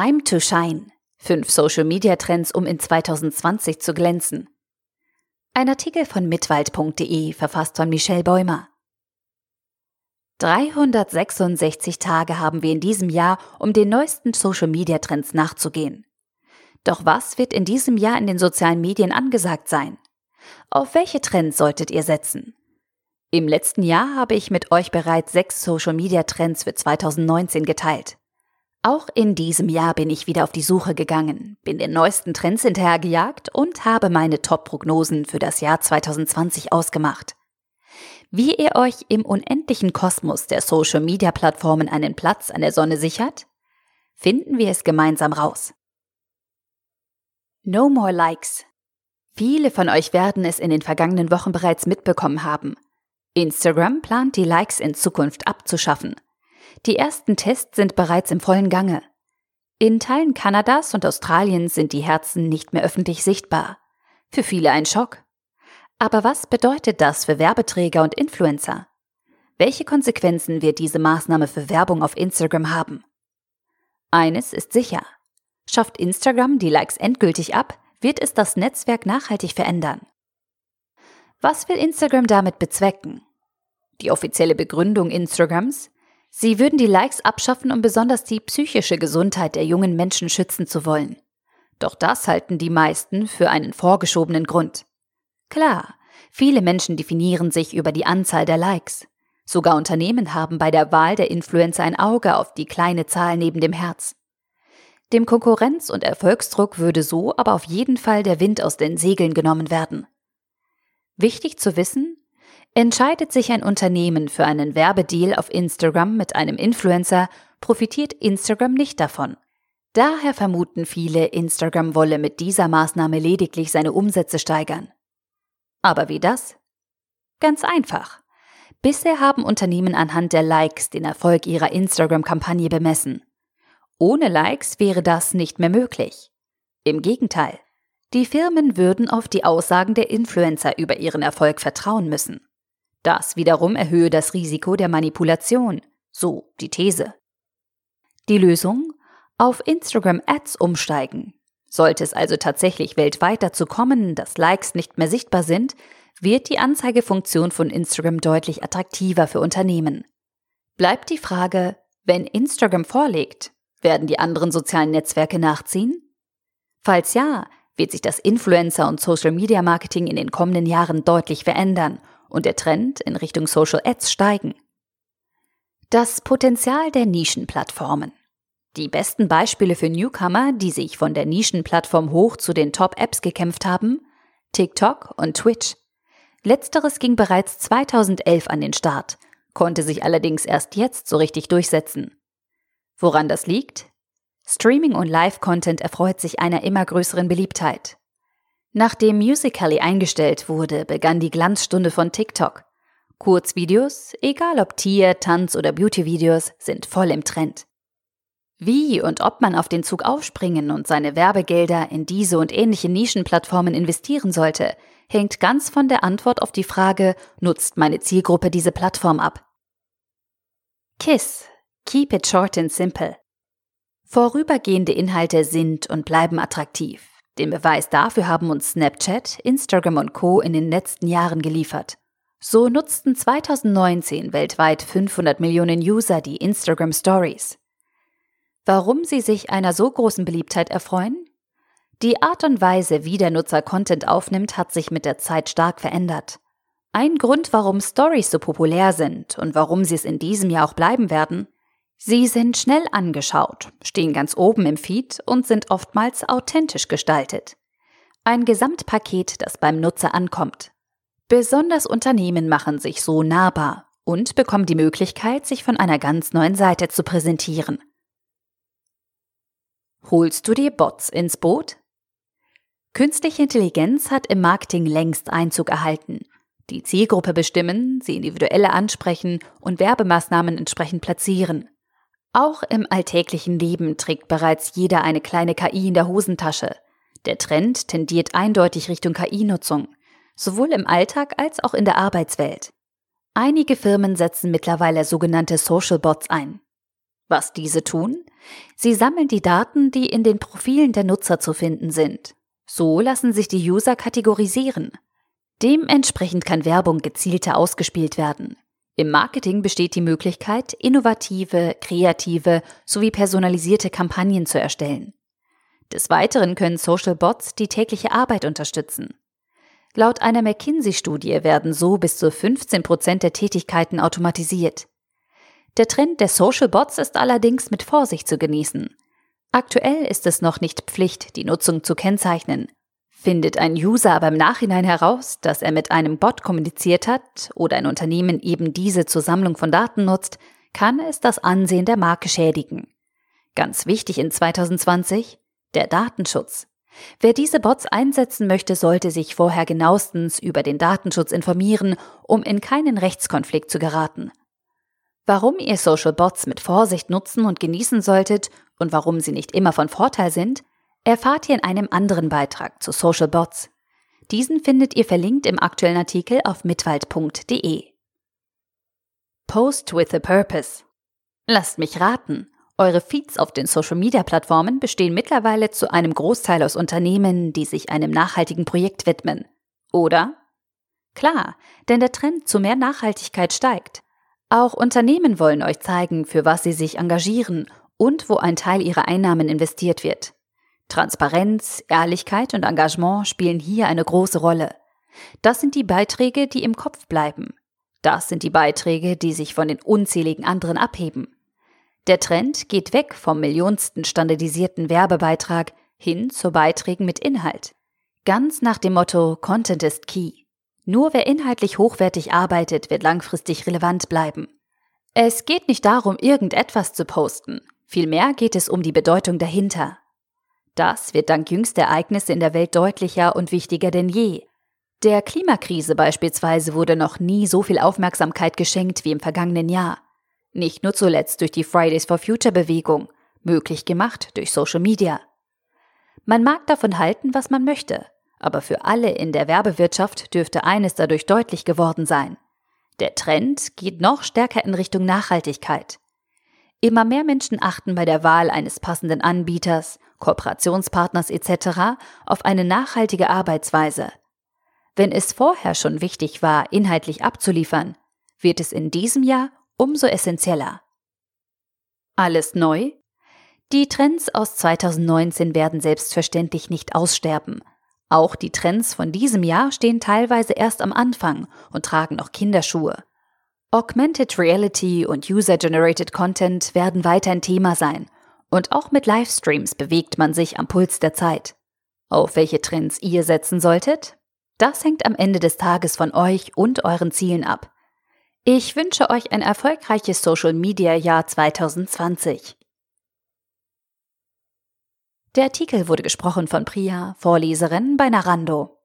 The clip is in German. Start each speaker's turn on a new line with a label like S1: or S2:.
S1: Time to Shine. Fünf Social Media Trends, um in 2020 zu glänzen. Ein Artikel von mitwald.de, verfasst von Michelle Bäumer. 366 Tage haben wir in diesem Jahr, um den neuesten Social Media Trends nachzugehen. Doch was wird in diesem Jahr in den sozialen Medien angesagt sein? Auf welche Trends solltet ihr setzen? Im letzten Jahr habe ich mit euch bereits sechs Social Media Trends für 2019 geteilt. Auch in diesem Jahr bin ich wieder auf die Suche gegangen, bin den neuesten Trends hinterhergejagt und habe meine Top-Prognosen für das Jahr 2020 ausgemacht. Wie ihr euch im unendlichen Kosmos der Social-Media-Plattformen einen Platz an der Sonne sichert? Finden wir es gemeinsam raus. No more likes. Viele von euch werden es in den vergangenen Wochen bereits mitbekommen haben. Instagram plant die Likes in Zukunft abzuschaffen. Die ersten Tests sind bereits im vollen Gange. In Teilen Kanadas und Australiens sind die Herzen nicht mehr öffentlich sichtbar. Für viele ein Schock. Aber was bedeutet das für Werbeträger und Influencer? Welche Konsequenzen wird diese Maßnahme für Werbung auf Instagram haben? Eines ist sicher. Schafft Instagram die Likes endgültig ab, wird es das Netzwerk nachhaltig verändern. Was will Instagram damit bezwecken? Die offizielle Begründung Instagrams? Sie würden die Likes abschaffen, um besonders die psychische Gesundheit der jungen Menschen schützen zu wollen. Doch das halten die meisten für einen vorgeschobenen Grund. Klar, viele Menschen definieren sich über die Anzahl der Likes. Sogar Unternehmen haben bei der Wahl der Influencer ein Auge auf die kleine Zahl neben dem Herz. Dem Konkurrenz- und Erfolgsdruck würde so aber auf jeden Fall der Wind aus den Segeln genommen werden. Wichtig zu wissen, Entscheidet sich ein Unternehmen für einen Werbedeal auf Instagram mit einem Influencer, profitiert Instagram nicht davon. Daher vermuten viele, Instagram wolle mit dieser Maßnahme lediglich seine Umsätze steigern. Aber wie das? Ganz einfach. Bisher haben Unternehmen anhand der Likes den Erfolg ihrer Instagram-Kampagne bemessen. Ohne Likes wäre das nicht mehr möglich. Im Gegenteil, die Firmen würden auf die Aussagen der Influencer über ihren Erfolg vertrauen müssen. Das wiederum erhöhe das Risiko der Manipulation, so die These. Die Lösung? Auf Instagram Ads umsteigen. Sollte es also tatsächlich weltweit dazu kommen, dass Likes nicht mehr sichtbar sind, wird die Anzeigefunktion von Instagram deutlich attraktiver für Unternehmen. Bleibt die Frage, wenn Instagram vorlegt, werden die anderen sozialen Netzwerke nachziehen? Falls ja, wird sich das Influencer- und Social-Media-Marketing in den kommenden Jahren deutlich verändern und der Trend in Richtung Social Ads steigen. Das Potenzial der Nischenplattformen. Die besten Beispiele für Newcomer, die sich von der Nischenplattform hoch zu den Top-Apps gekämpft haben, TikTok und Twitch. Letzteres ging bereits 2011 an den Start, konnte sich allerdings erst jetzt so richtig durchsetzen. Woran das liegt? Streaming und Live-Content erfreut sich einer immer größeren Beliebtheit. Nachdem Musical.ly eingestellt wurde, begann die Glanzstunde von TikTok. Kurzvideos, egal ob Tier-, Tanz- oder Beauty-Videos, sind voll im Trend. Wie und ob man auf den Zug aufspringen und seine Werbegelder in diese und ähnliche Nischenplattformen investieren sollte, hängt ganz von der Antwort auf die Frage, nutzt meine Zielgruppe diese Plattform ab? KISS. Keep it short and simple. Vorübergehende Inhalte sind und bleiben attraktiv. Den Beweis dafür haben uns Snapchat, Instagram und Co. in den letzten Jahren geliefert. So nutzten 2019 weltweit 500 Millionen User die Instagram Stories. Warum sie sich einer so großen Beliebtheit erfreuen? Die Art und Weise, wie der Nutzer Content aufnimmt, hat sich mit der Zeit stark verändert. Ein Grund, warum Stories so populär sind und warum sie es in diesem Jahr auch bleiben werden, Sie sind schnell angeschaut, stehen ganz oben im Feed und sind oftmals authentisch gestaltet. Ein Gesamtpaket, das beim Nutzer ankommt. Besonders Unternehmen machen sich so nahbar und bekommen die Möglichkeit, sich von einer ganz neuen Seite zu präsentieren. Holst du dir Bots ins Boot? Künstliche Intelligenz hat im Marketing längst Einzug erhalten. Die Zielgruppe bestimmen, sie individuelle ansprechen und Werbemaßnahmen entsprechend platzieren. Auch im alltäglichen Leben trägt bereits jeder eine kleine KI in der Hosentasche. Der Trend tendiert eindeutig Richtung KI-Nutzung, sowohl im Alltag als auch in der Arbeitswelt. Einige Firmen setzen mittlerweile sogenannte Social Bots ein. Was diese tun? Sie sammeln die Daten, die in den Profilen der Nutzer zu finden sind. So lassen sich die User kategorisieren. Dementsprechend kann Werbung gezielter ausgespielt werden. Im Marketing besteht die Möglichkeit, innovative, kreative sowie personalisierte Kampagnen zu erstellen. Des Weiteren können Social Bots die tägliche Arbeit unterstützen. Laut einer McKinsey-Studie werden so bis zu 15 Prozent der Tätigkeiten automatisiert. Der Trend der Social Bots ist allerdings mit Vorsicht zu genießen. Aktuell ist es noch nicht Pflicht, die Nutzung zu kennzeichnen. Findet ein User aber im Nachhinein heraus, dass er mit einem Bot kommuniziert hat oder ein Unternehmen eben diese zur Sammlung von Daten nutzt, kann es das Ansehen der Marke schädigen. Ganz wichtig in 2020, der Datenschutz. Wer diese Bots einsetzen möchte, sollte sich vorher genauestens über den Datenschutz informieren, um in keinen Rechtskonflikt zu geraten. Warum ihr Social Bots mit Vorsicht nutzen und genießen solltet und warum sie nicht immer von Vorteil sind, erfahrt ihr in einem anderen Beitrag zu Social Bots. Diesen findet ihr verlinkt im aktuellen Artikel auf mitwald.de. Post with a Purpose. Lasst mich raten, eure Feeds auf den Social-Media-Plattformen bestehen mittlerweile zu einem Großteil aus Unternehmen, die sich einem nachhaltigen Projekt widmen. Oder? Klar, denn der Trend zu mehr Nachhaltigkeit steigt. Auch Unternehmen wollen euch zeigen, für was sie sich engagieren und wo ein Teil ihrer Einnahmen investiert wird. Transparenz, Ehrlichkeit und Engagement spielen hier eine große Rolle. Das sind die Beiträge, die im Kopf bleiben. Das sind die Beiträge, die sich von den unzähligen anderen abheben. Der Trend geht weg vom millionsten standardisierten Werbebeitrag hin zu Beiträgen mit Inhalt. Ganz nach dem Motto Content ist Key. Nur wer inhaltlich hochwertig arbeitet, wird langfristig relevant bleiben. Es geht nicht darum, irgendetwas zu posten. Vielmehr geht es um die Bedeutung dahinter. Das wird dank jüngster Ereignisse in der Welt deutlicher und wichtiger denn je. Der Klimakrise beispielsweise wurde noch nie so viel Aufmerksamkeit geschenkt wie im vergangenen Jahr. Nicht nur zuletzt durch die Fridays for Future Bewegung, möglich gemacht durch Social Media. Man mag davon halten, was man möchte, aber für alle in der Werbewirtschaft dürfte eines dadurch deutlich geworden sein. Der Trend geht noch stärker in Richtung Nachhaltigkeit. Immer mehr Menschen achten bei der Wahl eines passenden Anbieters, Kooperationspartners etc. auf eine nachhaltige Arbeitsweise. Wenn es vorher schon wichtig war, inhaltlich abzuliefern, wird es in diesem Jahr umso essentieller. Alles neu? Die Trends aus 2019 werden selbstverständlich nicht aussterben. Auch die Trends von diesem Jahr stehen teilweise erst am Anfang und tragen noch Kinderschuhe. Augmented Reality und User-Generated Content werden weiter ein Thema sein. Und auch mit Livestreams bewegt man sich am Puls der Zeit. Auf welche Trends ihr setzen solltet? Das hängt am Ende des Tages von euch und euren Zielen ab. Ich wünsche euch ein erfolgreiches Social Media Jahr 2020. Der Artikel wurde gesprochen von Priya, Vorleserin bei Narando.